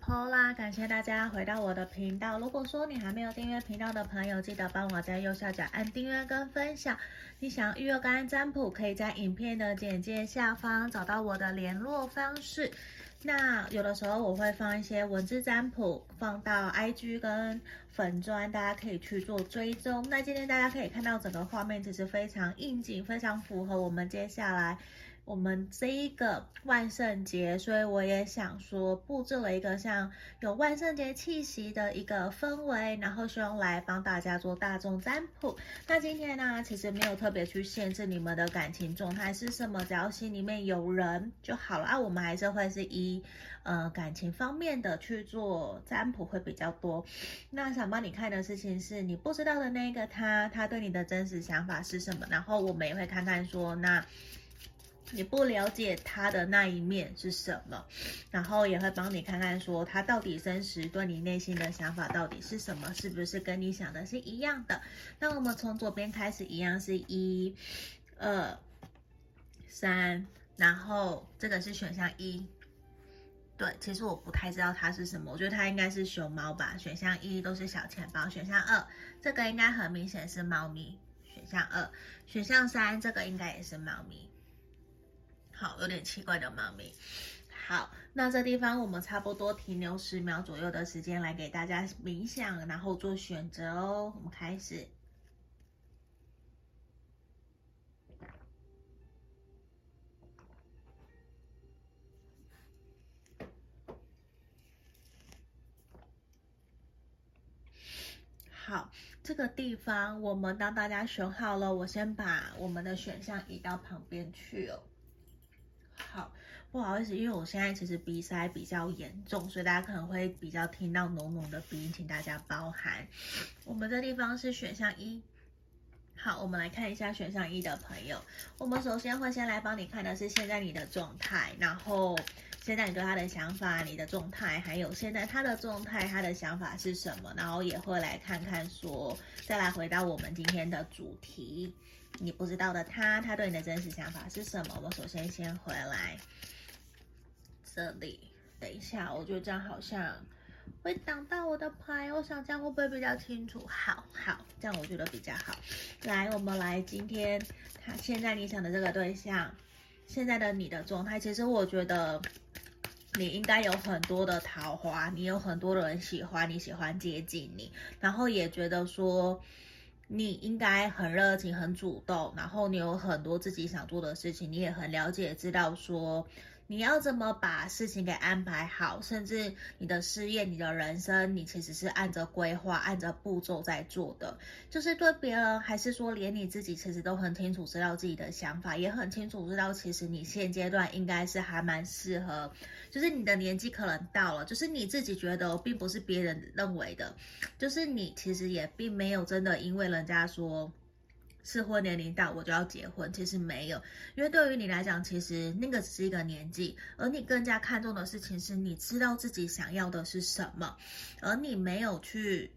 Paula，感谢大家回到我的频道。如果说你还没有订阅频道的朋友，记得帮我在右下角按订阅跟分享。你想预约个案占卜，可以在影片的简介下方找到我的联络方式。那有的时候我会放一些文字占卜，放到 IG 跟粉砖，大家可以去做追踪。那今天大家可以看到整个画面其实非常应景，非常符合我们接下来。我们这一个万圣节，所以我也想说布置了一个像有万圣节气息的一个氛围，然后希望来帮大家做大众占卜。那今天呢，其实没有特别去限制你们的感情状态是什么，只要心里面有人就好了啊。我们还是会是以呃感情方面的去做占卜会比较多。那想帮你看的事情是你不知道的那个他，他对你的真实想法是什么？然后我们也会看看说那。你不了解他的那一面是什么，然后也会帮你看看说他到底真实对你内心的想法到底是什么，是不是跟你想的是一样的？那我们从左边开始，一样是一、二、三，然后这个是选项一。对，其实我不太知道它是什么，我觉得它应该是熊猫吧。选项一都是小钱包，选项二这个应该很明显是猫咪。选项二，选项三这个应该也是猫咪。好，有点奇怪的猫咪。好，那这地方我们差不多停留十秒左右的时间来给大家冥想，然后做选择哦。我们开始。好，这个地方我们当大家选好了，我先把我们的选项移到旁边去哦。好，不好意思，因为我现在其实鼻塞比较严重，所以大家可能会比较听到浓浓的鼻音，请大家包涵。我们这地方是选项一。好，我们来看一下选项一的朋友。我们首先会先来帮你看的是现在你的状态，然后现在你对他的想法、你的状态，还有现在他的状态、他的想法是什么，然后也会来看看说，再来回到我们今天的主题。你不知道的他，他对你的真实想法是什么？我们首先先回来这里，等一下，我觉得这样好像会挡到我的牌，我想这样会不会比较清楚？好好，这样我觉得比较好。来，我们来今天他现在你想的这个对象，现在的你的状态，其实我觉得你应该有很多的桃花，你有很多的人喜欢你，喜欢接近你，然后也觉得说。你应该很热情、很主动，然后你有很多自己想做的事情，你也很了解、知道说你要怎么把事情给安排好，甚至你的事业、你的人生，你其实是按着规划、按着步骤在做的。就是对别人，还是说连你自己，其实都很清楚知道自己的想法，也很清楚知道其实你现阶段应该是还蛮适合。就是你的年纪可能到了，就是你自己觉得，并不是别人认为的，就是你其实也并没有真的因为人家说适婚年龄到我就要结婚，其实没有，因为对于你来讲，其实那个只是一个年纪，而你更加看重的事情是你知道自己想要的是什么，而你没有去。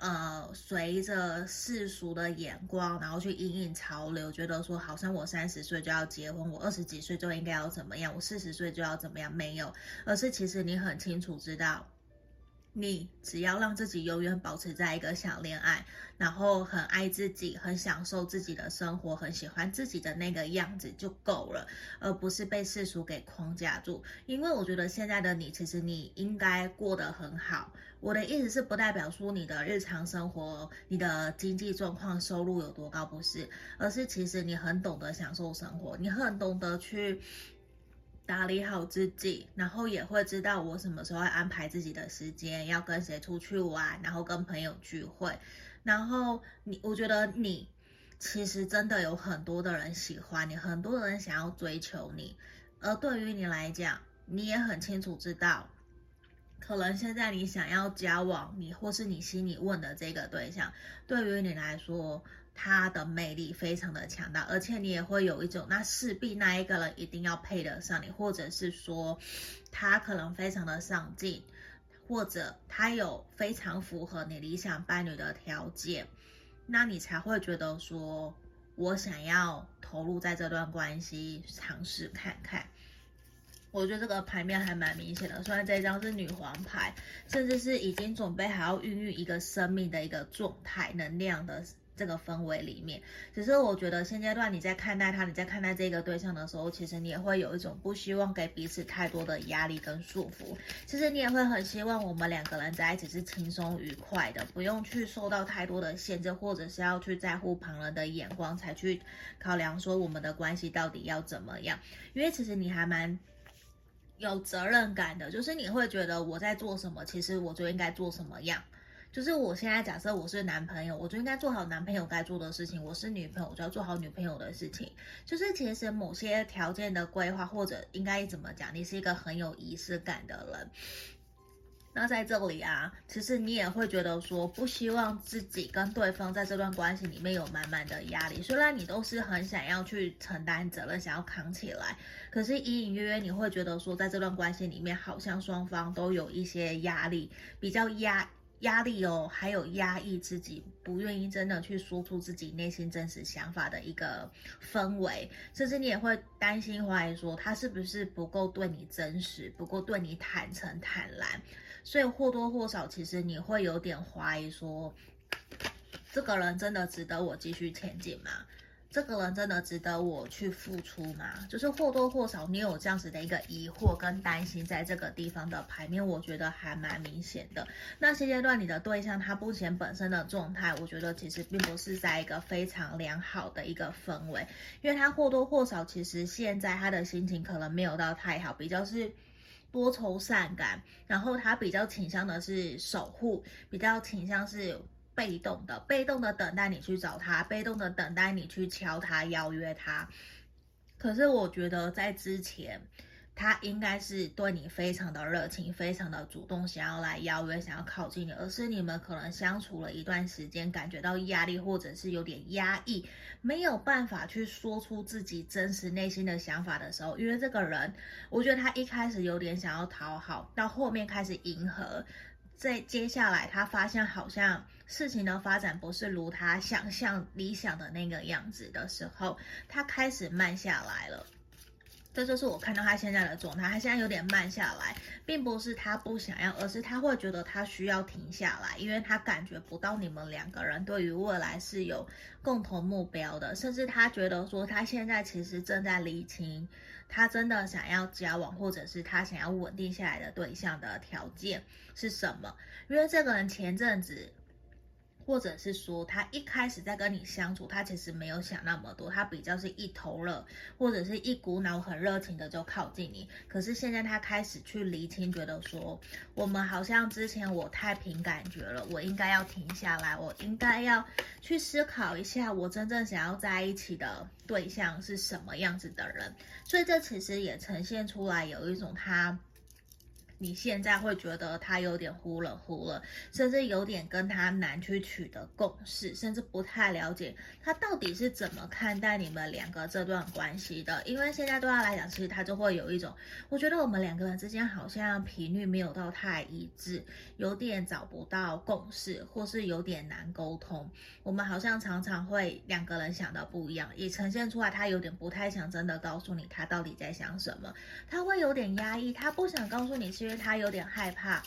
呃，随着世俗的眼光，然后去因应潮流，觉得说好像我三十岁就要结婚，我二十几岁就应该要怎么样，我四十岁就要怎么样，没有，而是其实你很清楚知道。你只要让自己永远保持在一个想恋爱，然后很爱自己，很享受自己的生活，很喜欢自己的那个样子就够了，而不是被世俗给框架住。因为我觉得现在的你，其实你应该过得很好。我的意思是，不代表说你的日常生活、你的经济状况、收入有多高，不是，而是其实你很懂得享受生活，你很懂得去。打理好自己，然后也会知道我什么时候要安排自己的时间，要跟谁出去玩，然后跟朋友聚会。然后你，我觉得你其实真的有很多的人喜欢你，很多人想要追求你。而对于你来讲，你也很清楚知道，可能现在你想要交往你，或是你心里问的这个对象，对于你来说。他的魅力非常的强大，而且你也会有一种，那势必那一个人一定要配得上你，或者是说，他可能非常的上进，或者他有非常符合你理想伴侣的条件，那你才会觉得说，我想要投入在这段关系，尝试看看。我觉得这个牌面还蛮明显的，虽然这张是女皇牌，甚至是已经准备还要孕育一个生命的一个状态能量的。这个氛围里面，只是我觉得现阶段你在看待他，你在看待这个对象的时候，其实你也会有一种不希望给彼此太多的压力跟束缚。其实你也会很希望我们两个人在一起是轻松愉快的，不用去受到太多的限制，或者是要去在乎旁人的眼光才去考量说我们的关系到底要怎么样。因为其实你还蛮有责任感的，就是你会觉得我在做什么，其实我就应该做什么样。就是我现在假设我是男朋友，我就应该做好男朋友该做的事情；我是女朋友，我就要做好女朋友的事情。就是其实某些条件的规划，或者应该怎么讲，你是一个很有仪式感的人。那在这里啊，其实你也会觉得说，不希望自己跟对方在这段关系里面有满满的压力。虽然你都是很想要去承担责任，想要扛起来，可是隐隐约约你会觉得说，在这段关系里面，好像双方都有一些压力，比较压。压力哦，还有压抑自己，不愿意真的去说出自己内心真实想法的一个氛围，甚至你也会担心怀疑说他是不是不够对你真实，不够对你坦诚坦然，所以或多或少其实你会有点怀疑说，这个人真的值得我继续前进吗？这个人真的值得我去付出吗？就是或多或少，你有这样子的一个疑惑跟担心，在这个地方的牌面，我觉得还蛮明显的。那现阶段你的对象他目前本身的状态，我觉得其实并不是在一个非常良好的一个氛围，因为他或多或少，其实现在他的心情可能没有到太好，比较是多愁善感，然后他比较倾向的是守护，比较倾向是。被动的，被动的等待你去找他，被动的等待你去敲他，邀约他。可是我觉得在之前，他应该是对你非常的热情，非常的主动，想要来邀约，想要靠近你。而是你们可能相处了一段时间，感觉到压力，或者是有点压抑，没有办法去说出自己真实内心的想法的时候，因为这个人，我觉得他一开始有点想要讨好，到后面开始迎合。在接下来，他发现好像事情的发展不是如他想象理想的那个样子的时候，他开始慢下来了。这就是我看到他现在的状态，他现在有点慢下来，并不是他不想要，而是他会觉得他需要停下来，因为他感觉不到你们两个人对于未来是有共同目标的，甚至他觉得说他现在其实正在厘清。他真的想要交往，或者是他想要稳定下来的对象的条件是什么？因为这个人前阵子。或者是说，他一开始在跟你相处，他其实没有想那么多，他比较是一头热，或者是一股脑很热情的就靠近你。可是现在他开始去厘清，觉得说，我们好像之前我太凭感觉了，我应该要停下来，我应该要去思考一下，我真正想要在一起的对象是什么样子的人。所以这其实也呈现出来有一种他。你现在会觉得他有点忽冷忽热，甚至有点跟他难去取得共识，甚至不太了解他到底是怎么看待你们两个这段关系的。因为现在对他来讲，其实他就会有一种，我觉得我们两个人之间好像频率没有到太一致，有点找不到共识，或是有点难沟通。我们好像常常会两个人想的不一样，也呈现出来他有点不太想真的告诉你他到底在想什么，他会有点压抑，他不想告诉你是。因为他有点害怕，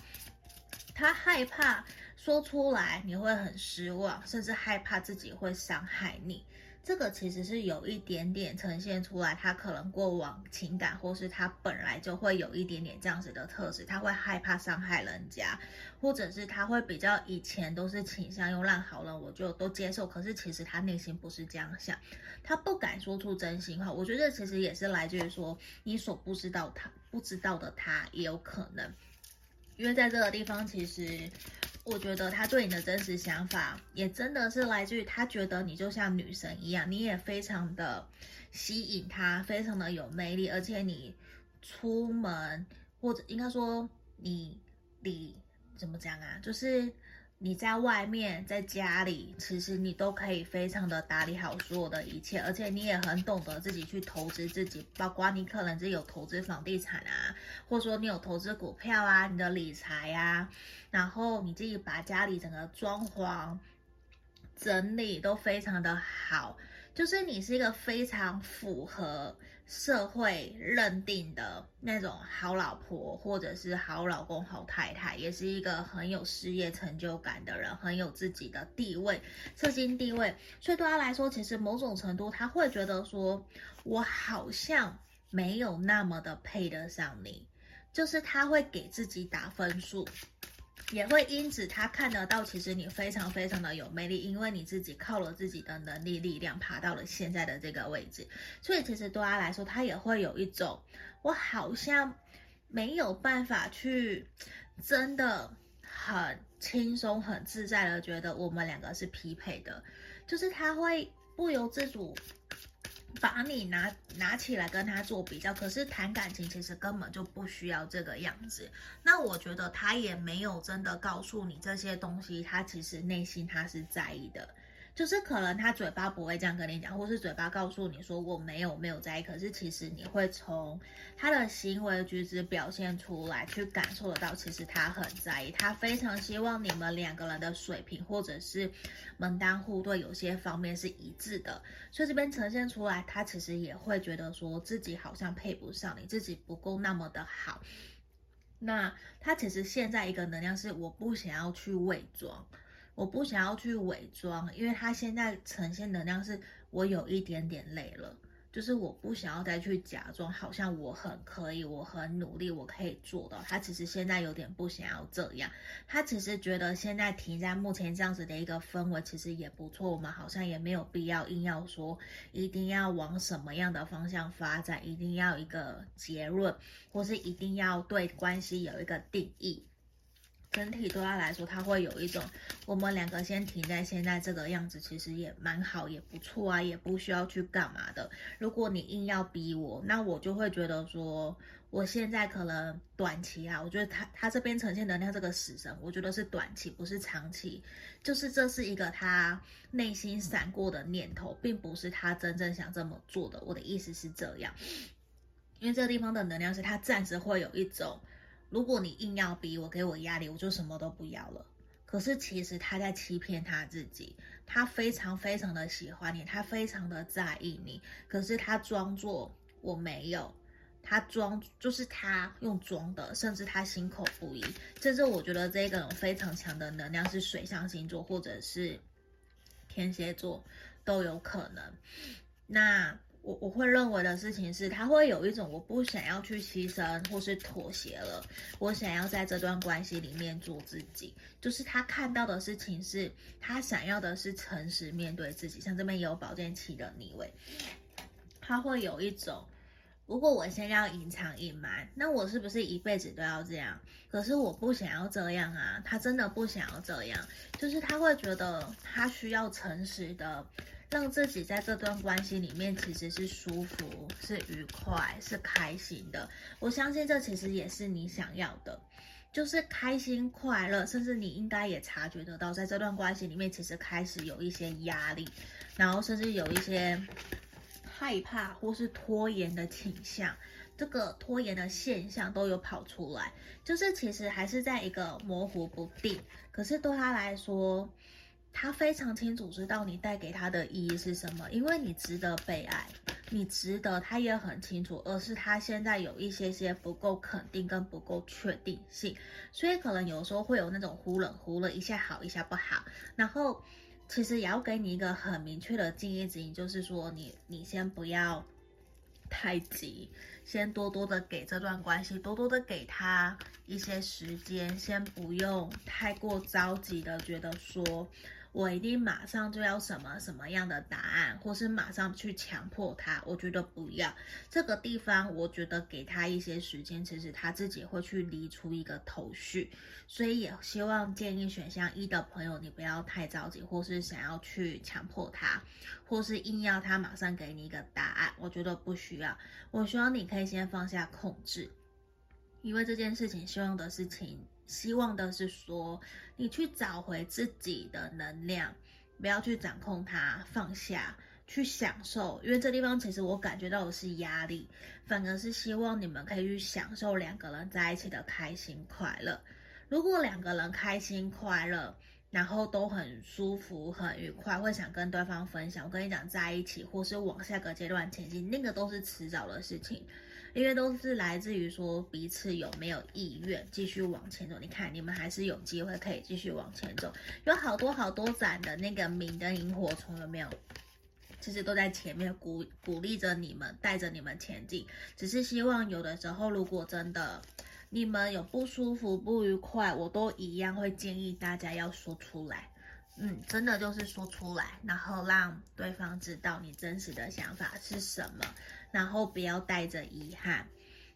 他害怕说出来你会很失望，甚至害怕自己会伤害你。这个其实是有一点点呈现出来，他可能过往情感，或是他本来就会有一点点这样子的特质，他会害怕伤害人家，或者是他会比较以前都是倾向用烂好人我就都接受，可是其实他内心不是这样想，他不敢说出真心话。我觉得其实也是来自于说你所不知道他不知道的他也有可能，因为在这个地方其实。我觉得他对你的真实想法，也真的是来自于他觉得你就像女神一样，你也非常的吸引他，非常的有魅力，而且你出门或者应该说你你怎么讲啊，就是。你在外面，在家里，其实你都可以非常的打理好所有的一切，而且你也很懂得自己去投资自己，包括你可能是有投资房地产啊，或者说你有投资股票啊，你的理财啊，然后你自己把家里整个装潢整理都非常的好。就是你是一个非常符合社会认定的那种好老婆，或者是好老公、好太太，也是一个很有事业成就感的人，很有自己的地位、社经地位。所以对他来说，其实某种程度他会觉得说，我好像没有那么的配得上你，就是他会给自己打分数。也会因此，他看得到，其实你非常非常的有魅力，因为你自己靠了自己的能力、力量爬到了现在的这个位置，所以其实对他来说，他也会有一种，我好像没有办法去真的很轻松、很自在的觉得我们两个是匹配的，就是他会不由自主。把你拿拿起来跟他做比较，可是谈感情其实根本就不需要这个样子。那我觉得他也没有真的告诉你这些东西，他其实内心他是在意的。就是可能他嘴巴不会这样跟你讲，或是嘴巴告诉你说我没有没有在意，可是其实你会从他的行为举止表现出来，去感受得到，其实他很在意，他非常希望你们两个人的水平或者是门当户对有些方面是一致的，所以这边呈现出来，他其实也会觉得说自己好像配不上你，自己不够那么的好。那他其实现在一个能量是我不想要去伪装。我不想要去伪装，因为他现在呈现能量是我有一点点累了，就是我不想要再去假装，好像我很可以，我很努力，我可以做到。他其实现在有点不想要这样，他其实觉得现在停在目前这样子的一个氛围其实也不错，我们好像也没有必要硬要说一定要往什么样的方向发展，一定要一个结论，或是一定要对关系有一个定义。整体对他来说，他会有一种，我们两个先停在现在这个样子，其实也蛮好，也不错啊，也不需要去干嘛的。如果你硬要逼我，那我就会觉得说，我现在可能短期啊，我觉得他他这边呈现能量这个死神，我觉得是短期，不是长期，就是这是一个他内心闪过的念头，并不是他真正想这么做的。我的意思是这样，因为这个地方的能量是他暂时会有一种。如果你硬要逼我，给我压力，我就什么都不要了。可是其实他在欺骗他自己，他非常非常的喜欢你，他非常的在意你，可是他装作我没有，他装就是他用装的，甚至他心口不一。甚至我觉得这个人非常强的能量是水象星座或者是天蝎座都有可能。那。我我会认为的事情是，他会有一种我不想要去牺牲或是妥协了，我想要在这段关系里面做自己。就是他看到的事情是，他想要的是诚实面对自己。像这边有保健期的逆位，他会有一种，如果我现在要隐藏隐瞒，那我是不是一辈子都要这样？可是我不想要这样啊，他真的不想要这样，就是他会觉得他需要诚实的。让自己在这段关系里面其实是舒服、是愉快、是开心的。我相信这其实也是你想要的，就是开心快乐。甚至你应该也察觉得到，在这段关系里面，其实开始有一些压力，然后甚至有一些害怕或是拖延的倾向。这个拖延的现象都有跑出来，就是其实还是在一个模糊不定。可是对他来说，他非常清楚知道你带给他的意义是什么，因为你值得被爱，你值得，他也很清楚，而是他现在有一些些不够肯定跟不够确定性，所以可能有时候会有那种忽冷忽热，一下好一下不好。然后其实也要给你一个很明确的建议指引，就是说你你先不要太急，先多多的给这段关系，多多的给他一些时间，先不用太过着急的觉得说。我一定马上就要什么什么样的答案，或是马上去强迫他。我觉得不要这个地方，我觉得给他一些时间，其实他自己会去理出一个头绪。所以也希望建议选项一的朋友，你不要太着急，或是想要去强迫他，或是硬要他马上给你一个答案。我觉得不需要。我希望你可以先放下控制，因为这件事情，希望的事情。希望的是说，你去找回自己的能量，不要去掌控它，放下，去享受。因为这地方其实我感觉到的是压力，反而是希望你们可以去享受两个人在一起的开心快乐。如果两个人开心快乐，然后都很舒服、很愉快，会想跟对方分享。我跟你讲，在一起或是往下个阶段前进，那个都是迟早的事情，因为都是来自于说彼此有没有意愿继续往前走。你看，你们还是有机会可以继续往前走，有好多好多盏的那个明灯萤火虫，有没有？其实都在前面鼓鼓励着你们，带着你们前进。只是希望有的时候，如果真的。你们有不舒服、不愉快，我都一样会建议大家要说出来。嗯，真的就是说出来，然后让对方知道你真实的想法是什么，然后不要带着遗憾。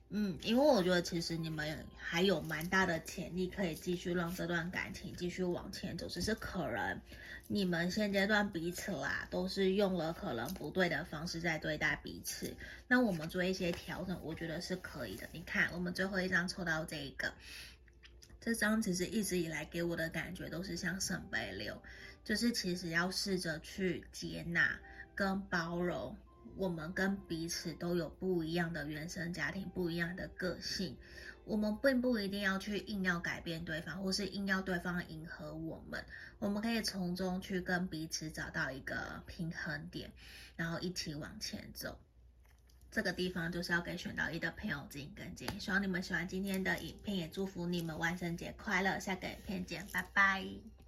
嗯，因为我觉得其实你们还有蛮大的潜力可以继续让这段感情继续往前走，只是可能。你们现阶段彼此啦，都是用了可能不对的方式在对待彼此。那我们做一些调整，我觉得是可以的。你看，我们最后一张抽到这一个，这张其实一直以来给我的感觉都是像圣杯六，就是其实要试着去接纳跟包容，我们跟彼此都有不一样的原生家庭，不一样的个性。我们并不一定要去硬要改变对方，或是硬要对方迎合我们。我们可以从中去跟彼此找到一个平衡点，然后一起往前走。这个地方就是要给选到一的朋友指引跟建议。希望你们喜欢今天的影片，也祝福你们万圣节快乐。下个影片见，拜拜。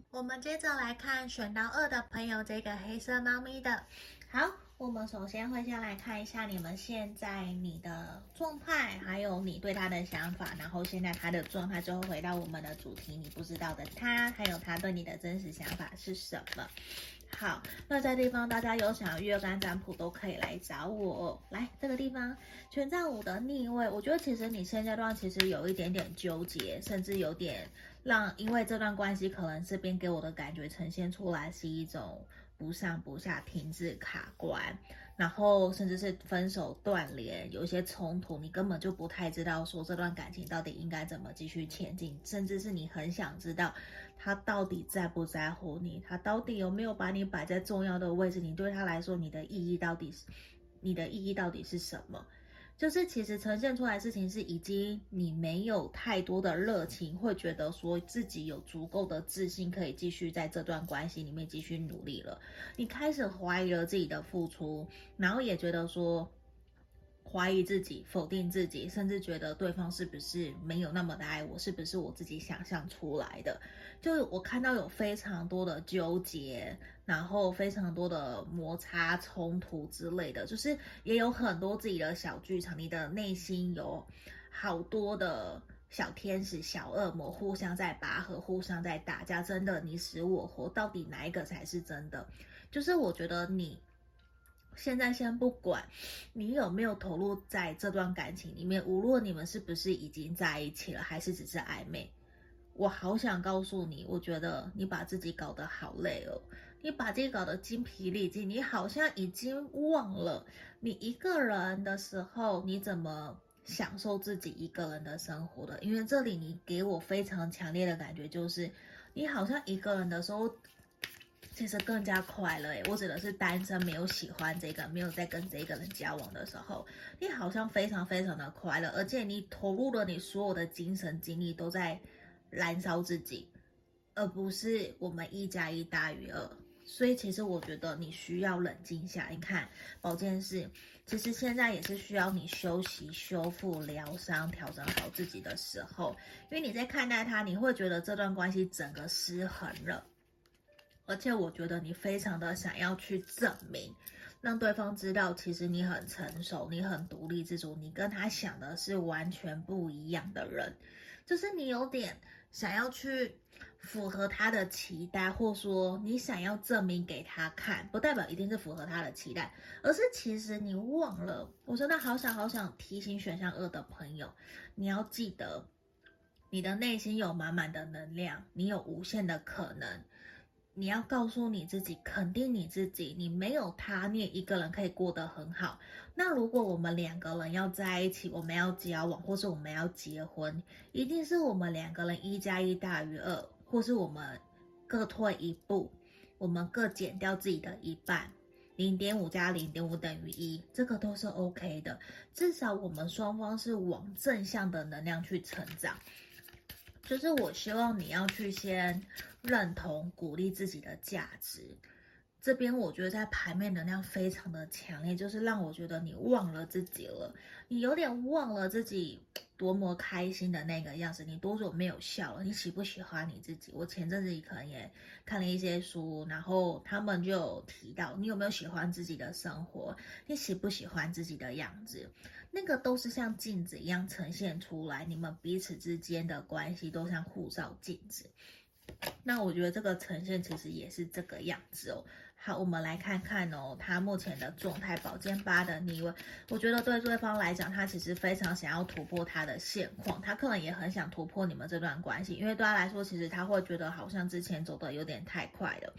我们接着来看选到二的朋友，这个黑色猫咪的。好，我们首先会先来看一下你们现在你的状态，还有你对他的想法，然后现在他的状态，最后回到我们的主题，你不知道的他，还有他对你的真实想法是什么？好，那这地方大家有想要月干占卜都可以来找我。来这个地方，权杖五的逆位，我觉得其实你现阶段其实有一点点纠结，甚至有点让，因为这段关系可能这边给我的感觉呈现出来是一种。不上不下，停滞卡关，然后甚至是分手断联，有一些冲突，你根本就不太知道说这段感情到底应该怎么继续前进，甚至是你很想知道他到底在不在乎你，他到底有没有把你摆在重要的位置，你对他来说你的意义到底是，你的意义到底是什么？就是其实呈现出来的事情是，已经你没有太多的热情，会觉得说自己有足够的自信，可以继续在这段关系里面继续努力了。你开始怀疑了自己的付出，然后也觉得说。怀疑自己，否定自己，甚至觉得对方是不是没有那么的爱我，是不是我自己想象出来的？就是我看到有非常多的纠结，然后非常多的摩擦、冲突之类的，就是也有很多自己的小剧场。你的内心有好多的小天使、小恶魔，互相在拔河，互相在打架，真的你死我活，到底哪一个才是真的？就是我觉得你。现在先不管你有没有投入在这段感情里面，无论你们是不是已经在一起了，还是只是暧昧，我好想告诉你，我觉得你把自己搞得好累哦，你把自己搞得精疲力尽，你好像已经忘了你一个人的时候，你怎么享受自己一个人的生活的？因为这里你给我非常强烈的感觉，就是你好像一个人的时候。其实更加快乐诶，我指的是单身，没有喜欢这个，没有在跟这个人交往的时候，你好像非常非常的快乐，而且你投入了你所有的精神精力都在燃烧自己，而不是我们一加一大于二。所以其实我觉得你需要冷静下。你看宝剑四，其实现在也是需要你休息、修复、疗伤、调整好自己的时候，因为你在看待他，你会觉得这段关系整个失衡了。而且我觉得你非常的想要去证明，让对方知道，其实你很成熟，你很独立自主，你跟他想的是完全不一样的人，就是你有点想要去符合他的期待，或说你想要证明给他看，不代表一定是符合他的期待，而是其实你忘了，我真的好想好想提醒选项二的朋友，你要记得，你的内心有满满的能量，你有无限的可能。你要告诉你自己，肯定你自己，你没有他，你也一个人可以过得很好。那如果我们两个人要在一起，我们要交往，或是我们要结婚，一定是我们两个人一加一大于二，或是我们各退一步，我们各减掉自己的一半，零点五加零点五等于一，这个都是 OK 的。至少我们双方是往正向的能量去成长。就是我希望你要去先认同、鼓励自己的价值。这边我觉得在牌面能量非常的强烈，就是让我觉得你忘了自己了，你有点忘了自己多么开心的那个样子，你多久没有笑了？你喜不喜欢你自己？我前阵子可能也看了一些书，然后他们就有提到，你有没有喜欢自己的生活？你喜不喜欢自己的样子？那个都是像镜子一样呈现出来，你们彼此之间的关系都像互照镜子。那我觉得这个呈现其实也是这个样子哦。好，我们来看看哦，他目前的状态，宝剑八的逆位，我觉得对对方来讲，他其实非常想要突破他的现况，他可能也很想突破你们这段关系，因为对他来说，其实他会觉得好像之前走的有点太快了。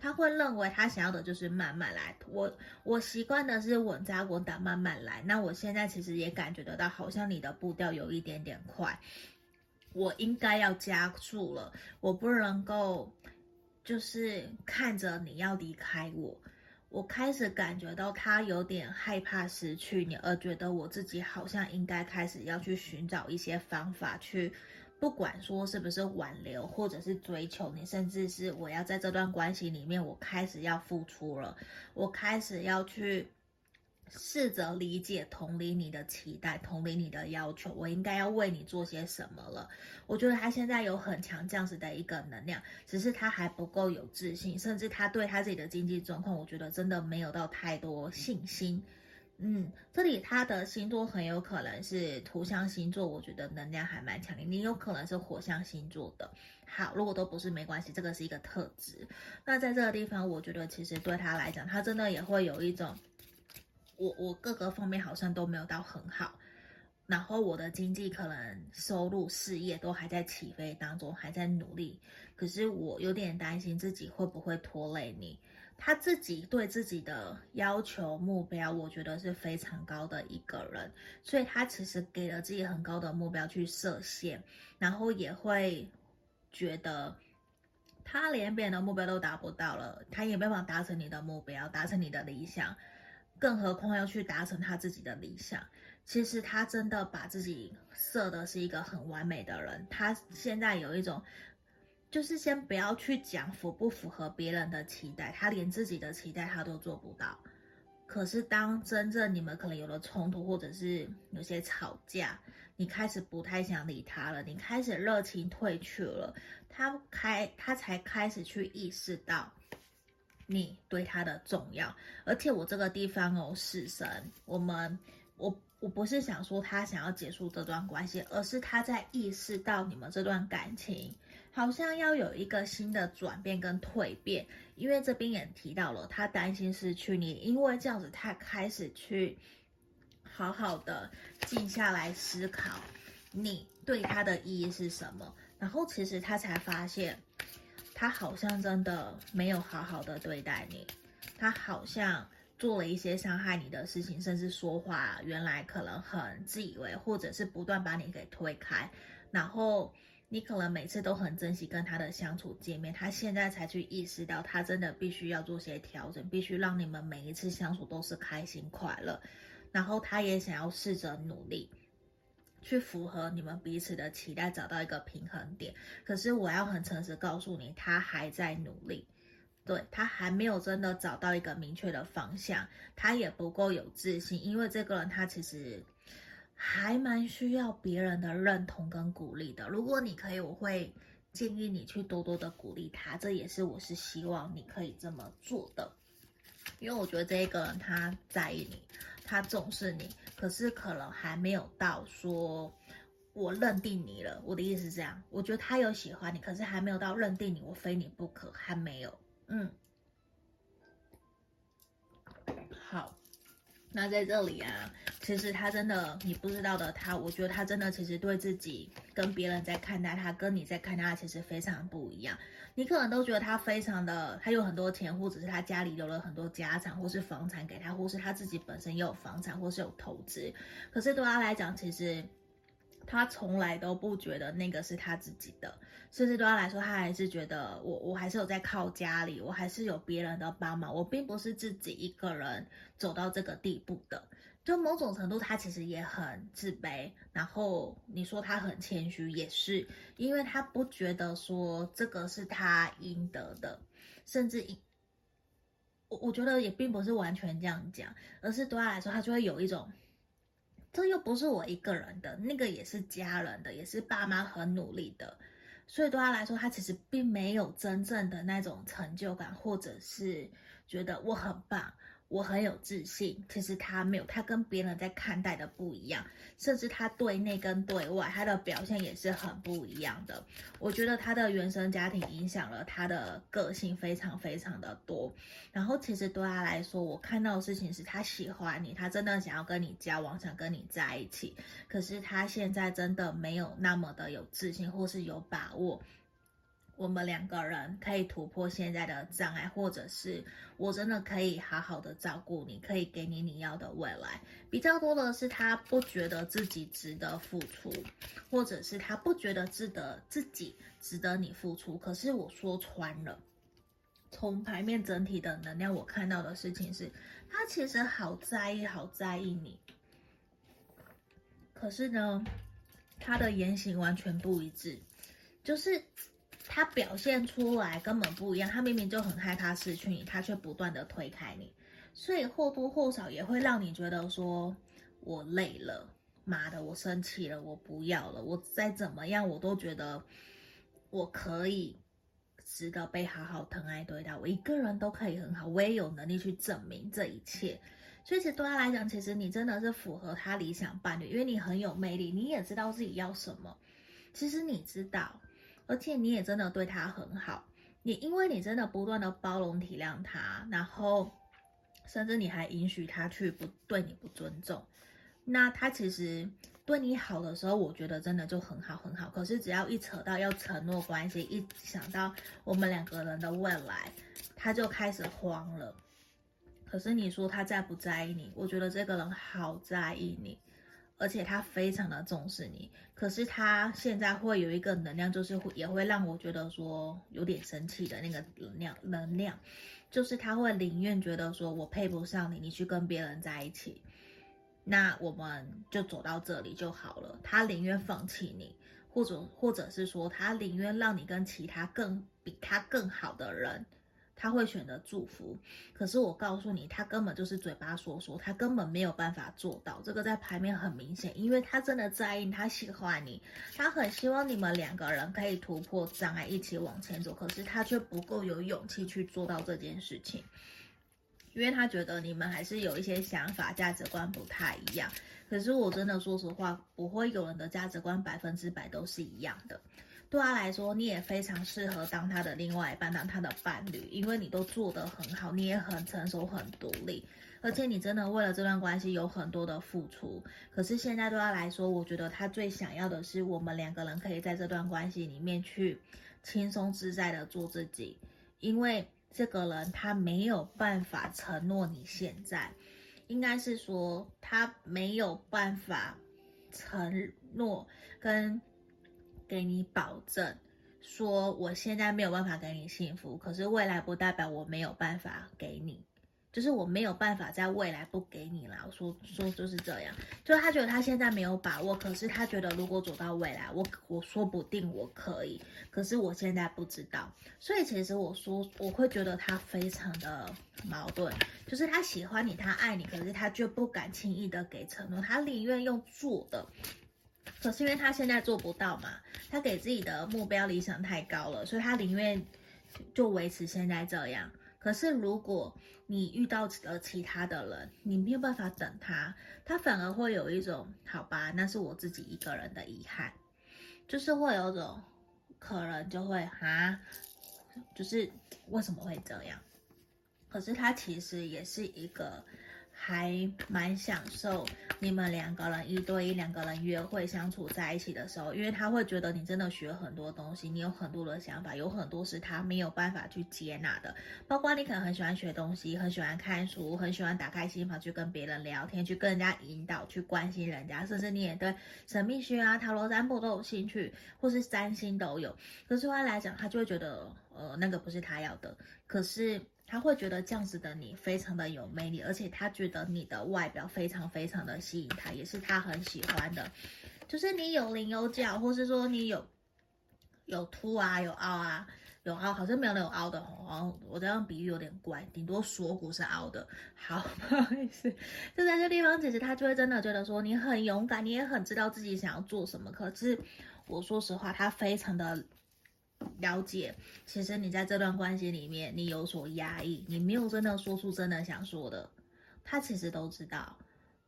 他会认为他想要的就是慢慢来，我我习惯的是稳扎稳打慢慢来。那我现在其实也感觉得到，好像你的步调有一点点快，我应该要加速了，我不能够就是看着你要离开我。我开始感觉到他有点害怕失去你，而觉得我自己好像应该开始要去寻找一些方法去。不管说是不是挽留，或者是追求你，甚至是我要在这段关系里面，我开始要付出了，我开始要去试着理解、同理你的期待，同理你的要求，我应该要为你做些什么了。我觉得他现在有很强这样子的一个能量，只是他还不够有自信，甚至他对他自己的经济状况，我觉得真的没有到太多信心。嗯这里他的星座很有可能是土象星座，我觉得能量还蛮强烈。你有可能是火象星座的，好，如果都不是没关系，这个是一个特质。那在这个地方，我觉得其实对他来讲，他真的也会有一种，我我各个方面好像都没有到很好，然后我的经济可能收入、事业都还在起飞当中，还在努力，可是我有点担心自己会不会拖累你。他自己对自己的要求目标，我觉得是非常高的一个人，所以他其实给了自己很高的目标去设限，然后也会觉得他连别人的目标都达不到了，他也没办法达成你的目标，达成你的理想，更何况要去达成他自己的理想。其实他真的把自己设的是一个很完美的人，他现在有一种。就是先不要去讲符不符合别人的期待，他连自己的期待他都做不到。可是当真正你们可能有了冲突，或者是有些吵架，你开始不太想理他了，你开始热情退去了，他开他才开始去意识到你对他的重要。而且我这个地方哦，死神，我们我我不是想说他想要结束这段关系，而是他在意识到你们这段感情。好像要有一个新的转变跟蜕变，因为这边也提到了，他担心失去你，因为这样子他开始去好好的静下来思考，你对他的意义是什么，然后其实他才发现，他好像真的没有好好的对待你，他好像做了一些伤害你的事情，甚至说话原来可能很自以为，或者是不断把你给推开，然后。你可能每次都很珍惜跟他的相处见面，他现在才去意识到，他真的必须要做些调整，必须让你们每一次相处都是开心快乐。然后他也想要试着努力，去符合你们彼此的期待，找到一个平衡点。可是我要很诚实告诉你，他还在努力，对，他还没有真的找到一个明确的方向，他也不够有自信，因为这个人他其实。还蛮需要别人的认同跟鼓励的。如果你可以，我会建议你去多多的鼓励他。这也是我是希望你可以这么做的，因为我觉得这一个人他在意你，他重视你，可是可能还没有到说我认定你了。我的意思是这样，我觉得他有喜欢你，可是还没有到认定你，我非你不可，还没有。嗯，好。那在这里啊，其实他真的，你不知道的他，我觉得他真的其实对自己跟别人在看待他，跟你在看待他其实非常不一样。你可能都觉得他非常的，他有很多钱，或者是他家里留了很多家产，或是房产给他，或是他自己本身也有房产，或是有投资。可是对他来讲，其实他从来都不觉得那个是他自己的。甚至对他来说，他还是觉得我我还是有在靠家里，我还是有别人的帮忙，我并不是自己一个人走到这个地步的。就某种程度，他其实也很自卑。然后你说他很谦虚，也是因为他不觉得说这个是他应得的，甚至我我觉得也并不是完全这样讲，而是对他来说，他就会有一种，这又不是我一个人的，那个也是家人的，也是爸妈很努力的，所以对他来说，他其实并没有真正的那种成就感，或者是觉得我很棒。我很有自信，其实他没有，他跟别人在看待的不一样，甚至他对内跟对外，他的表现也是很不一样的。我觉得他的原生家庭影响了他的个性非常非常的多。然后其实对他来说，我看到的事情是他喜欢你，他真的想要跟你交往，想跟你在一起。可是他现在真的没有那么的有自信，或是有把握。我们两个人可以突破现在的障碍，或者是我真的可以好好的照顾你，可以给你你要的未来。比较多的是他不觉得自己值得付出，或者是他不觉得值得自己值得你付出。可是我说穿了，从牌面整体的能量，我看到的事情是，他其实好在意，好在意你。可是呢，他的言行完全不一致，就是。他表现出来根本不一样，他明明就很害怕失去你，他却不断的推开你，所以或多或少也会让你觉得说，我累了，妈的，我生气了，我不要了，我再怎么样我都觉得我可以值得被好好疼爱对待，我一个人都可以很好，我也有能力去证明这一切。所以其实对他来讲，其实你真的是符合他理想伴侣，因为你很有魅力，你也知道自己要什么，其实你知道。而且你也真的对他很好，你因为你真的不断的包容体谅他，然后甚至你还允许他去不对你不尊重，那他其实对你好的时候，我觉得真的就很好很好。可是只要一扯到要承诺关系，一想到我们两个人的未来，他就开始慌了。可是你说他在不在意你？我觉得这个人好在意你。而且他非常的重视你，可是他现在会有一个能量，就是会也会让我觉得说有点生气的那个能量，能量就是他会宁愿觉得说我配不上你，你去跟别人在一起，那我们就走到这里就好了。他宁愿放弃你，或者或者是说他宁愿让你跟其他更比他更好的人。他会选择祝福，可是我告诉你，他根本就是嘴巴说说，他根本没有办法做到。这个在牌面很明显，因为他真的在意，他喜欢你，他很希望你们两个人可以突破障碍，一起往前走。可是他却不够有勇气去做到这件事情，因为他觉得你们还是有一些想法、价值观不太一样。可是我真的说实话，不会有人的价值观百分之百都是一样的。对他来说，你也非常适合当他的另外一半，当他的伴侣，因为你都做得很好，你也很成熟、很独立，而且你真的为了这段关系有很多的付出。可是现在对他来说，我觉得他最想要的是我们两个人可以在这段关系里面去轻松自在的做自己，因为这个人他没有办法承诺你现在，应该是说他没有办法承诺跟。给你保证，说我现在没有办法给你幸福，可是未来不代表我没有办法给你，就是我没有办法在未来不给你啦。我说说就是这样，就他觉得他现在没有把握，可是他觉得如果走到未来，我我说不定我可以，可是我现在不知道，所以其实我说我会觉得他非常的矛盾，就是他喜欢你，他爱你，可是他却不敢轻易的给承诺，他宁愿用做的。可是因为他现在做不到嘛，他给自己的目标理想太高了，所以他宁愿就维持现在这样。可是如果你遇到了其他的人，你没有办法等他，他反而会有一种好吧，那是我自己一个人的遗憾，就是会有种可能就会哈，就是为什么会这样？可是他其实也是一个。还蛮享受你们两个人一对一、两个人约会相处在一起的时候，因为他会觉得你真的学很多东西，你有很多的想法，有很多是他没有办法去接纳的。包括你可能很喜欢学东西，很喜欢看书，很喜欢打开心房去跟别人聊天，去跟人家引导，去关心人家，甚至你也对神秘学啊、塔罗占卜都有兴趣，或是占星都有。可是对他来讲，他就会觉得，呃，那个不是他要的。可是。他会觉得这样子的你非常的有魅力，而且他觉得你的外表非常非常的吸引他，也是他很喜欢的。就是你有棱有角，或是说你有有凸啊，有凹啊，有凹，好像没有那种凹的哦。我这样比喻有点怪，顶多锁骨是凹的。好，不好意思，就在这地方，其实他就会真的觉得说你很勇敢，你也很知道自己想要做什么。可是我说实话，他非常的。了解，其实你在这段关系里面，你有所压抑，你没有真的说出真的想说的，他其实都知道，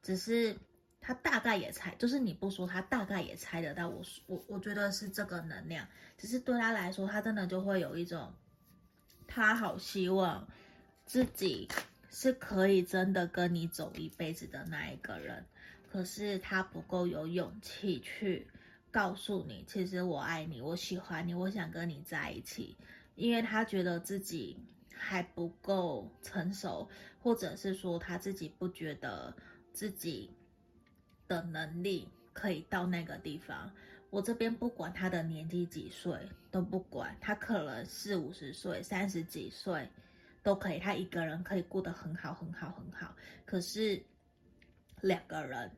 只是他大概也猜，就是你不说，他大概也猜得到我。我我我觉得是这个能量，只是对他来说，他真的就会有一种，他好希望自己是可以真的跟你走一辈子的那一个人，可是他不够有勇气去。告诉你，其实我爱你，我喜欢你，我想跟你在一起，因为他觉得自己还不够成熟，或者是说他自己不觉得自己的能力可以到那个地方。我这边不管他的年纪几岁，都不管，他可能四五十岁、三十几岁都可以，他一个人可以过得很好、很好、很好。可是两个人，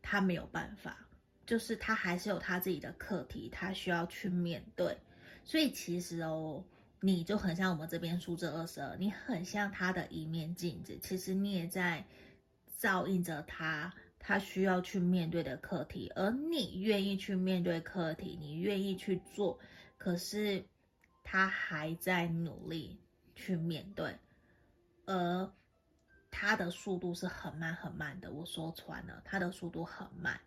他没有办法。就是他还是有他自己的课题，他需要去面对。所以其实哦，你就很像我们这边数字二十二，你很像他的一面镜子。其实你也在照应着他，他需要去面对的课题。而你愿意去面对课题，你愿意去做，可是他还在努力去面对，而他的速度是很慢很慢的。我说穿了，他的速度很慢。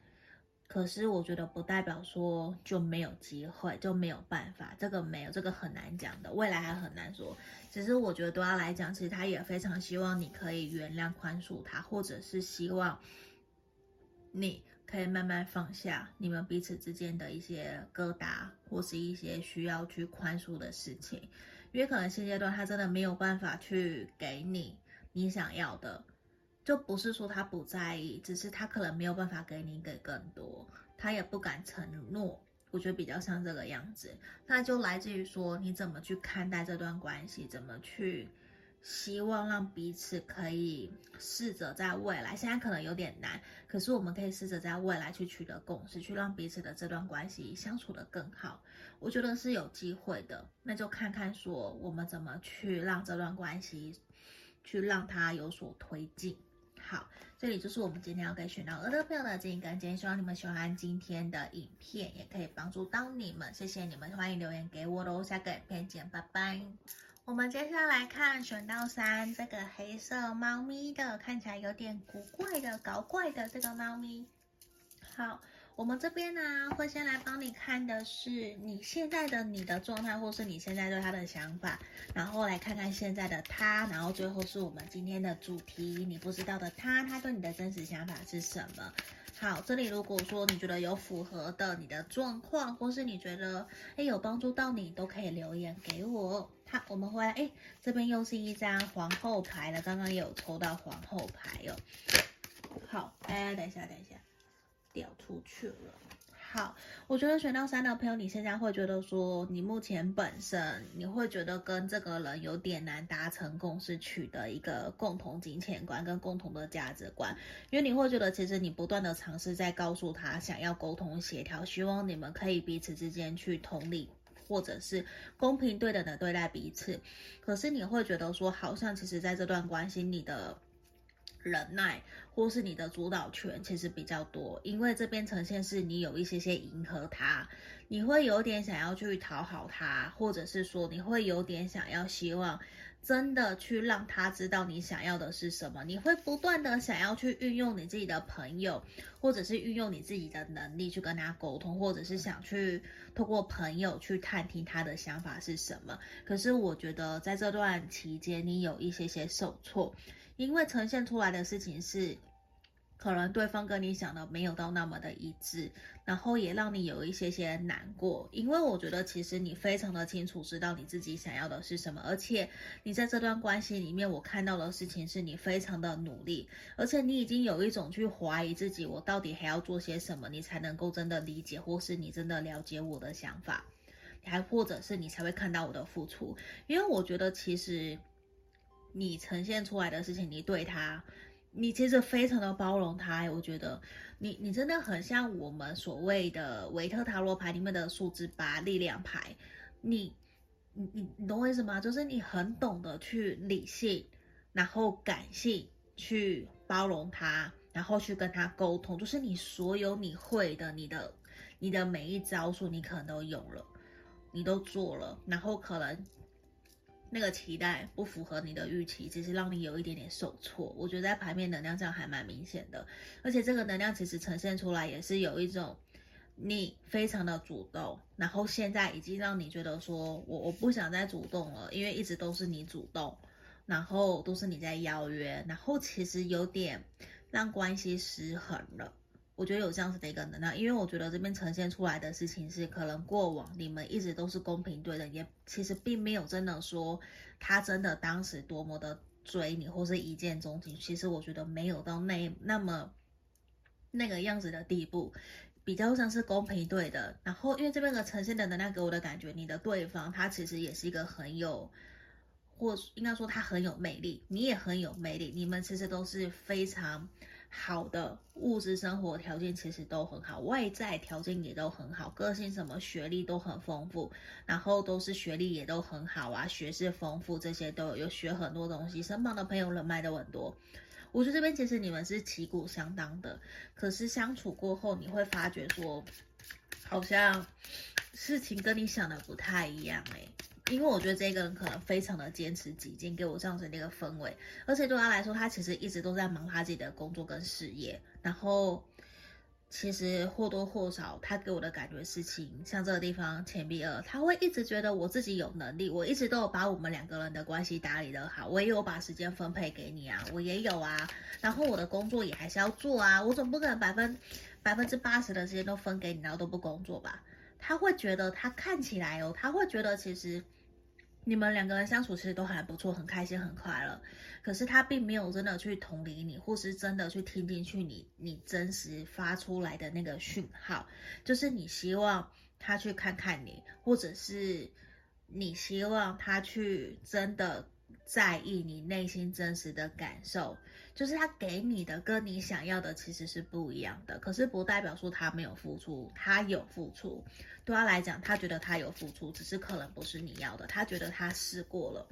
可是我觉得不代表说就没有机会，就没有办法，这个没有，这个很难讲的，未来还很难说。只是我觉得对他来讲，其实他也非常希望你可以原谅、宽恕他，或者是希望你可以慢慢放下你们彼此之间的一些疙瘩，或是一些需要去宽恕的事情，因为可能现阶段他真的没有办法去给你你想要的。就不是说他不在意，只是他可能没有办法给你给更多，他也不敢承诺。我觉得比较像这个样子，那就来自于说你怎么去看待这段关系，怎么去希望让彼此可以试着在未来，现在可能有点难，可是我们可以试着在未来去取得共识，去让彼此的这段关系相处得更好。我觉得是有机会的，那就看看说我们怎么去让这段关系去让它有所推进。好，这里就是我们今天要给选到二的朋友的建议跟建议，希望你们喜欢今天的影片，也可以帮助到你们。谢谢你们，欢迎留言给我喽，下个影片见，拜拜。我们接下来看选到三这个黑色猫咪的，看起来有点古怪的、搞怪的这个猫咪。好。我们这边呢，会先来帮你看的是你现在的你的状态，或是你现在对他的想法，然后来看看现在的他，然后最后是我们今天的主题，你不知道的他，他对你的真实想法是什么？好，这里如果说你觉得有符合的你的状况，或是你觉得诶有帮助到你，都可以留言给我。好，我们回来，诶这边又是一张皇后牌了，刚刚也有抽到皇后牌哦。好，哎，等一下，等一下。掉出去了。好，我觉得选到三的朋友，你现在会觉得说，你目前本身你会觉得跟这个人有点难达成共识，取得一个共同金钱观跟共同的价值观，因为你会觉得其实你不断的尝试在告诉他，想要沟通协调，希望你们可以彼此之间去同理，或者是公平对等的对待彼此，可是你会觉得说，好像其实在这段关系你的。忍耐，或是你的主导权其实比较多，因为这边呈现是你有一些些迎合他，你会有点想要去讨好他，或者是说你会有点想要希望真的去让他知道你想要的是什么，你会不断的想要去运用你自己的朋友，或者是运用你自己的能力去跟他沟通，或者是想去透过朋友去探听他的想法是什么。可是我觉得在这段期间，你有一些些受挫。因为呈现出来的事情是，可能对方跟你想的没有到那么的一致，然后也让你有一些些难过。因为我觉得其实你非常的清楚知道你自己想要的是什么，而且你在这段关系里面，我看到的事情是你非常的努力，而且你已经有一种去怀疑自己，我到底还要做些什么，你才能够真的理解，或是你真的了解我的想法，还或者是你才会看到我的付出。因为我觉得其实。你呈现出来的事情，你对他，你其实非常的包容他。我觉得你你真的很像我们所谓的维特塔罗牌里面的数字八力量牌。你你你你懂我意思吗？就是你很懂得去理性，然后感性去包容他，然后去跟他沟通。就是你所有你会的，你的你的每一招数，你可能都用了，你都做了，然后可能。那个期待不符合你的预期，其实让你有一点点受挫。我觉得在牌面能量上还蛮明显的，而且这个能量其实呈现出来也是有一种你非常的主动，然后现在已经让你觉得说我我不想再主动了，因为一直都是你主动，然后都是你在邀约，然后其实有点让关系失衡了。我觉得有这样子的一个能量，因为我觉得这边呈现出来的事情是，可能过往你们一直都是公平对的，也其实并没有真的说他真的当时多么的追你，或是一见钟情。其实我觉得没有到那那么那个样子的地步，比较像是公平对的。然后因为这边的呈现的能量给我的感觉，你的对方他其实也是一个很有，或应该说他很有魅力，你也很有魅力，你们其实都是非常。好的物质生活条件其实都很好，外在条件也都很好，个性什么学历都很丰富，然后都是学历也都很好啊，学识丰富这些都有，有学很多东西，身旁的朋友人脉都很多。我觉得这边其实你们是旗鼓相当的，可是相处过后你会发觉说，好像事情跟你想的不太一样哎。因为我觉得这个人可能非常的坚持己见，给我这样子的一个氛围，而且对他来说，他其实一直都在忙他自己的工作跟事业，然后其实或多或少，他给我的感觉事情，像这个地方钱币二，他会一直觉得我自己有能力，我一直都有把我们两个人的关系打理得好，我也有把时间分配给你啊，我也有啊，然后我的工作也还是要做啊，我总不可能百分百分之八十的时间都分给你，然后都不工作吧？他会觉得他看起来哦，他会觉得其实。你们两个人相处其实都还不错，很开心，很快乐。可是他并没有真的去同理你，或是真的去听进去你你真实发出来的那个讯号，就是你希望他去看看你，或者是你希望他去真的在意你内心真实的感受。就是他给你的跟你想要的其实是不一样的，可是不代表说他没有付出，他有付出。对他来讲，他觉得他有付出，只是可能不是你要的。他觉得他试过了，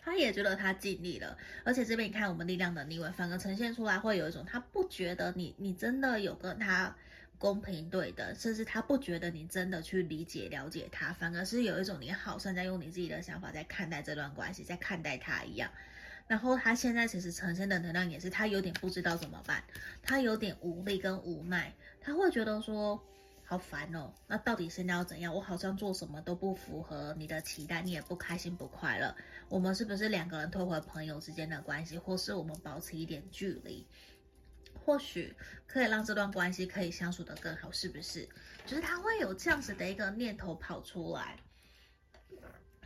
他也觉得他尽力了。而且这边你看，我们力量的逆位反而呈现出来会有一种，他不觉得你你真的有跟他公平对等，甚至他不觉得你真的去理解了解他，反而是有一种你好像在用你自己的想法在看待这段关系，在看待他一样。然后他现在其实呈现的能量也是，他有点不知道怎么办，他有点无力跟无奈，他会觉得说好烦哦，那到底现在要怎样？我好像做什么都不符合你的期待，你也不开心不快乐，我们是不是两个人退回朋友之间的关系，或是我们保持一点距离，或许可以让这段关系可以相处得更好，是不是？就是他会有这样子的一个念头跑出来。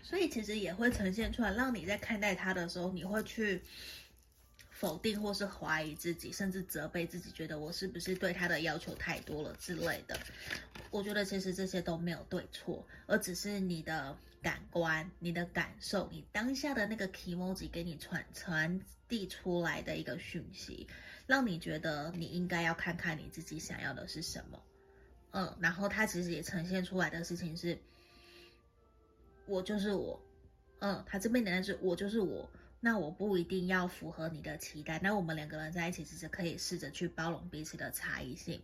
所以其实也会呈现出来，让你在看待他的时候，你会去否定或是怀疑自己，甚至责备自己，觉得我是不是对他的要求太多了之类的。我觉得其实这些都没有对错，而只是你的感官、你的感受、你当下的那个 k moji 给你传传递出来的一个讯息，让你觉得你应该要看看你自己想要的是什么。嗯，然后他其实也呈现出来的事情是。我就是我，嗯，他这边的是我就是我，那我不一定要符合你的期待，那我们两个人在一起其实可以试着去包容彼此的差异性。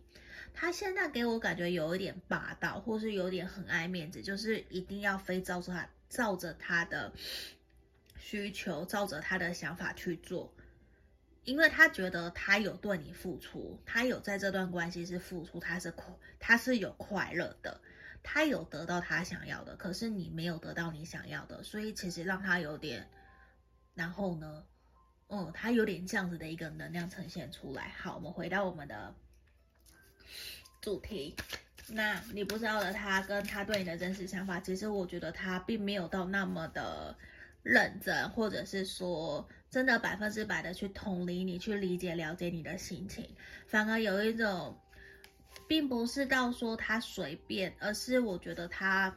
他现在给我感觉有一点霸道，或是有点很爱面子，就是一定要非照着他照着他的需求，照着他的想法去做，因为他觉得他有对你付出，他有在这段关系是付出，他是快，他是有快乐的。他有得到他想要的，可是你没有得到你想要的，所以其实让他有点，然后呢，嗯，他有点这样子的一个能量呈现出来。好，我们回到我们的主题。那你不知道的他跟他对你的真实想法，其实我觉得他并没有到那么的认真，或者是说真的百分之百的去同理你，去理解了解你的心情，反而有一种。并不是到说他随便，而是我觉得他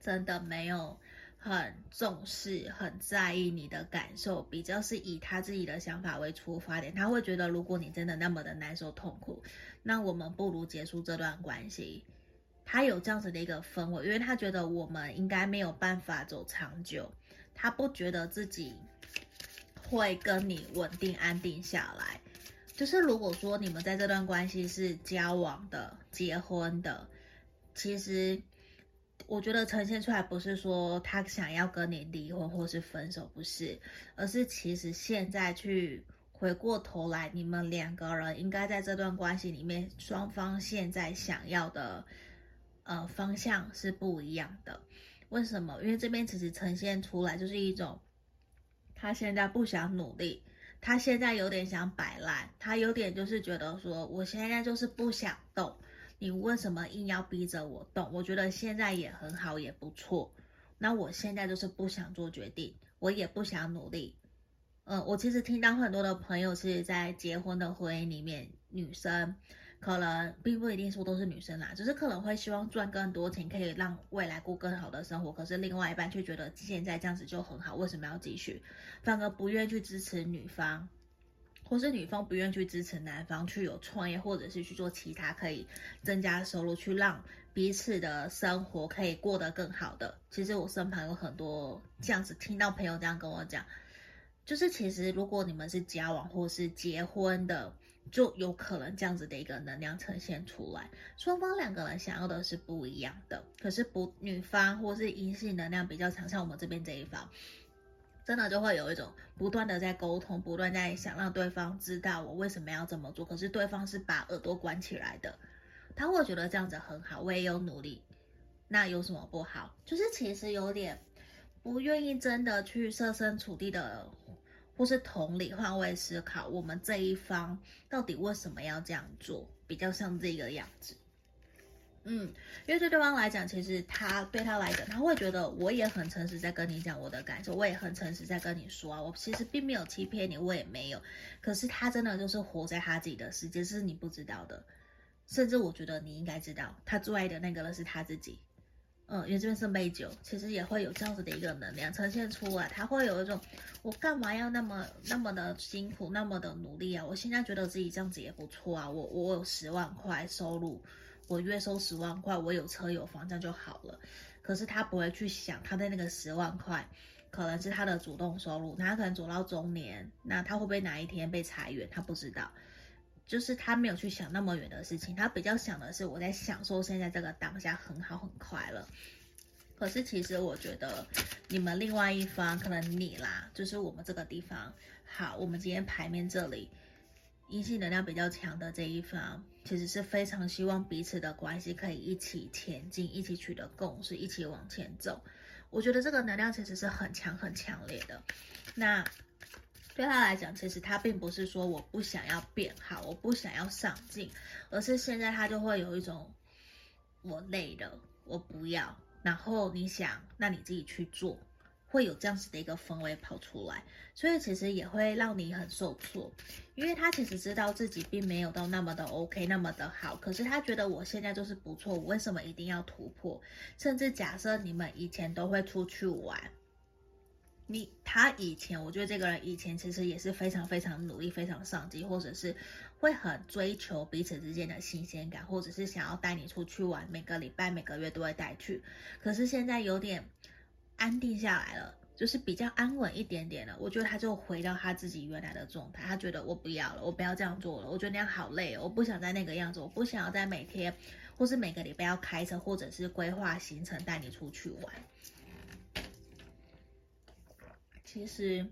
真的没有很重视、很在意你的感受，比较是以他自己的想法为出发点。他会觉得，如果你真的那么的难受、痛苦，那我们不如结束这段关系。他有这样子的一个氛围，因为他觉得我们应该没有办法走长久。他不觉得自己会跟你稳定安定下来。就是如果说你们在这段关系是交往的、结婚的，其实。我觉得呈现出来不是说他想要跟你离婚或是分手，不是，而是其实现在去回过头来，你们两个人应该在这段关系里面，双方现在想要的呃方向是不一样的。为什么？因为这边其实呈现出来就是一种，他现在不想努力，他现在有点想摆烂，他有点就是觉得说，我现在就是不想动。你为什么硬要逼着我动？我觉得现在也很好，也不错。那我现在就是不想做决定，我也不想努力。嗯，我其实听到很多的朋友是在结婚的婚姻里面，女生可能并不一定说都是女生啦，只是可能会希望赚更多钱，可以让未来过更好的生活。可是另外一半却觉得现在这样子就很好，为什么要继续？反而不愿意去支持女方。或是女方不愿意去支持男方去有创业，或者是去做其他可以增加收入，去让彼此的生活可以过得更好的。其实我身旁有很多这样子，听到朋友这样跟我讲，就是其实如果你们是交往或是结婚的，就有可能这样子的一个能量呈现出来。双方两个人想要的是不一样的，可是不女方或是阴性能量比较强，像我们这边这一方。真的就会有一种不断的在沟通，不断在想让对方知道我为什么要这么做，可是对方是把耳朵关起来的，他会觉得这样子很好，我也有努力，那有什么不好？就是其实有点不愿意真的去设身处地的，或是同理换位思考，我们这一方到底为什么要这样做，比较像这个样子。嗯，因为对对方来讲，其实他对他来讲，他会觉得我也很诚实在跟你讲我的感受，我也很诚实在跟你说啊，我其实并没有欺骗你，我也没有。可是他真的就是活在他自己的世界，是你不知道的。甚至我觉得你应该知道，他最爱的那个人是他自己。嗯，因为这边是杯酒，其实也会有这样子的一个能量呈现出来，他会有一种我干嘛要那么那么的辛苦，那么的努力啊？我现在觉得自己这样子也不错啊，我我有十万块收入。我月收十万块，我有车有房，这样就好了。可是他不会去想，他的那个十万块可能是他的主动收入，他可能走到中年，那他会不会哪一天被裁员？他不知道，就是他没有去想那么远的事情，他比较想的是我在享受现在这个当下很好很快乐。可是其实我觉得你们另外一方，可能你啦，就是我们这个地方，好，我们今天牌面这里。阴性能量比较强的这一方，其实是非常希望彼此的关系可以一起前进，一起取得共识，一起往前走。我觉得这个能量其实是很强很强烈的。那对他来讲，其实他并不是说我不想要变好，我不想要上进，而是现在他就会有一种我累了，我不要。然后你想，那你自己去做。会有这样子的一个氛围跑出来，所以其实也会让你很受挫，因为他其实知道自己并没有到那么的 OK，那么的好，可是他觉得我现在就是不错，我为什么一定要突破？甚至假设你们以前都会出去玩，你他以前，我觉得这个人以前其实也是非常非常努力、非常上进，或者是会很追求彼此之间的新鲜感，或者是想要带你出去玩，每个礼拜、每个月都会带去，可是现在有点。安定下来了，就是比较安稳一点点了。我觉得他就回到他自己原来的状态，他觉得我不要了，我不要这样做了。我觉得那样好累，哦我不想再那个样子，我不想要在每天或是每个礼拜要开车或者是规划行程带你出去玩。其实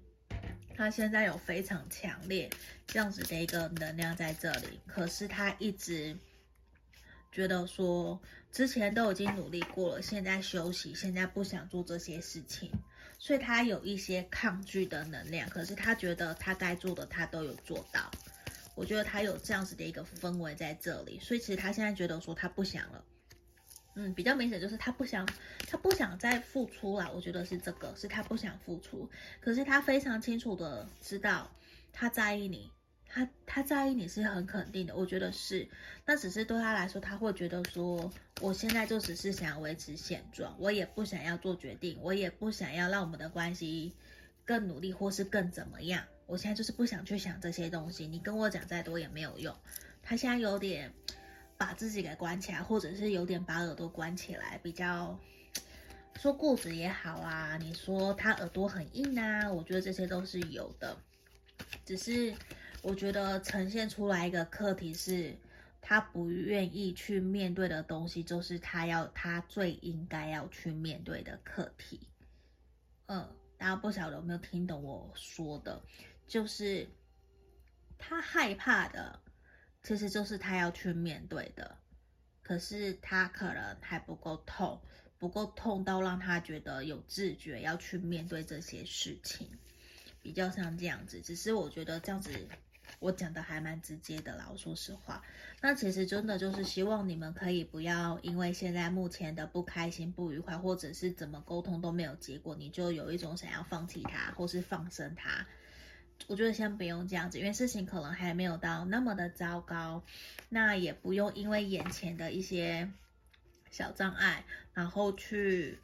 他现在有非常强烈这样子的一个能量在这里，可是他一直。觉得说之前都已经努力过了，现在休息，现在不想做这些事情，所以他有一些抗拒的能量。可是他觉得他该做的他都有做到，我觉得他有这样子的一个氛围在这里，所以其实他现在觉得说他不想了，嗯，比较明显就是他不想，他不想再付出了。我觉得是这个，是他不想付出。可是他非常清楚的知道他在意你。他他在意你是很肯定的，我觉得是。那只是对他来说，他会觉得说，我现在就只是想要维持现状，我也不想要做决定，我也不想要让我们的关系更努力或是更怎么样。我现在就是不想去想这些东西，你跟我讲再多也没有用。他现在有点把自己给关起来，或者是有点把耳朵关起来，比较说固执也好啊，你说他耳朵很硬啊，我觉得这些都是有的，只是。我觉得呈现出来一个课题是，他不愿意去面对的东西，就是他要他最应该要去面对的课题。嗯，大家不晓得有没有听懂我说的？就是他害怕的，其实就是他要去面对的，可是他可能还不够痛，不够痛到让他觉得有自觉要去面对这些事情，比较像这样子。只是我觉得这样子。我讲的还蛮直接的啦，我说实话，那其实真的就是希望你们可以不要因为现在目前的不开心、不愉快，或者是怎么沟通都没有结果，你就有一种想要放弃他或是放生他。我觉得先不用这样子，因为事情可能还没有到那么的糟糕，那也不用因为眼前的一些小障碍，然后去。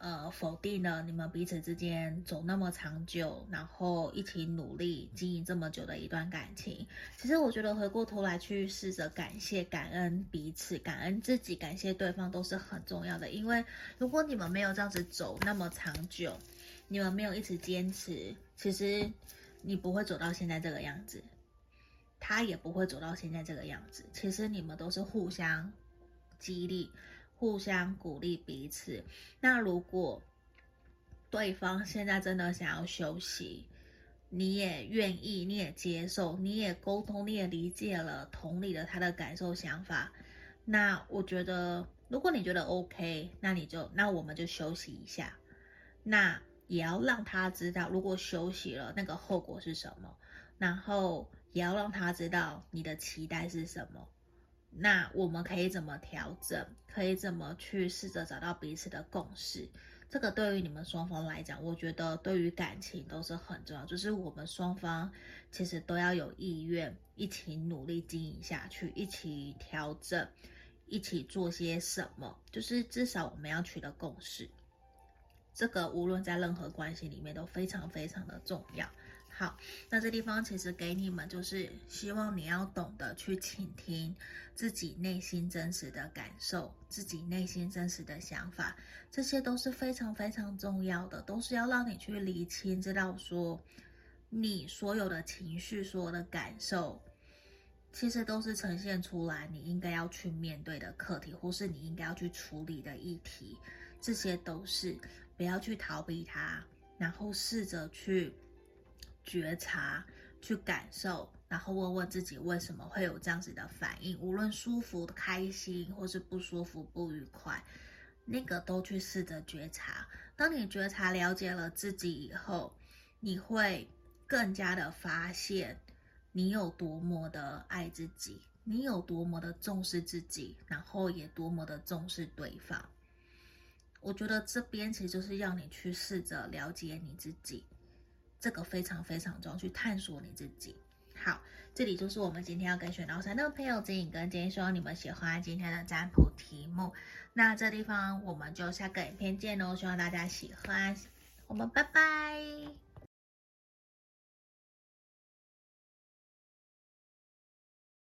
呃，否定了你们彼此之间走那么长久，然后一起努力经营这么久的一段感情。其实我觉得回过头来去试着感谢、感恩彼此、感恩自己、感谢对方都是很重要的。因为如果你们没有这样子走那么长久，你们没有一直坚持，其实你不会走到现在这个样子，他也不会走到现在这个样子。其实你们都是互相激励。互相鼓励彼此。那如果对方现在真的想要休息，你也愿意，你也接受，你也沟通，你也理解了，同理了他的感受、想法。那我觉得，如果你觉得 OK，那你就，那我们就休息一下。那也要让他知道，如果休息了，那个后果是什么。然后也要让他知道你的期待是什么。那我们可以怎么调整？可以怎么去试着找到彼此的共识？这个对于你们双方来讲，我觉得对于感情都是很重要。就是我们双方其实都要有意愿，一起努力经营下去，一起调整，一起做些什么。就是至少我们要取得共识。这个无论在任何关系里面都非常非常的重要。好，那这地方其实给你们就是希望你要懂得去倾听自己内心真实的感受，自己内心真实的想法，这些都是非常非常重要的，都是要让你去理清，知道说你所有的情绪、所有的感受，其实都是呈现出来你应该要去面对的课题，或是你应该要去处理的议题，这些都是不要去逃避它，然后试着去。觉察，去感受，然后问问自己为什么会有这样子的反应，无论舒服、开心，或是不舒服、不愉快，那个都去试着觉察。当你觉察、了解了自己以后，你会更加的发现你有多么的爱自己，你有多么的重视自己，然后也多么的重视对方。我觉得这边其实就是要你去试着了解你自己。这个非常非常重要，去探索你自己。好，这里就是我们今天要跟选到三的朋友指引跟建议，希望你们喜欢今天的占卜题目。那这地方我们就下个影片见喽，希望大家喜欢，我们拜拜。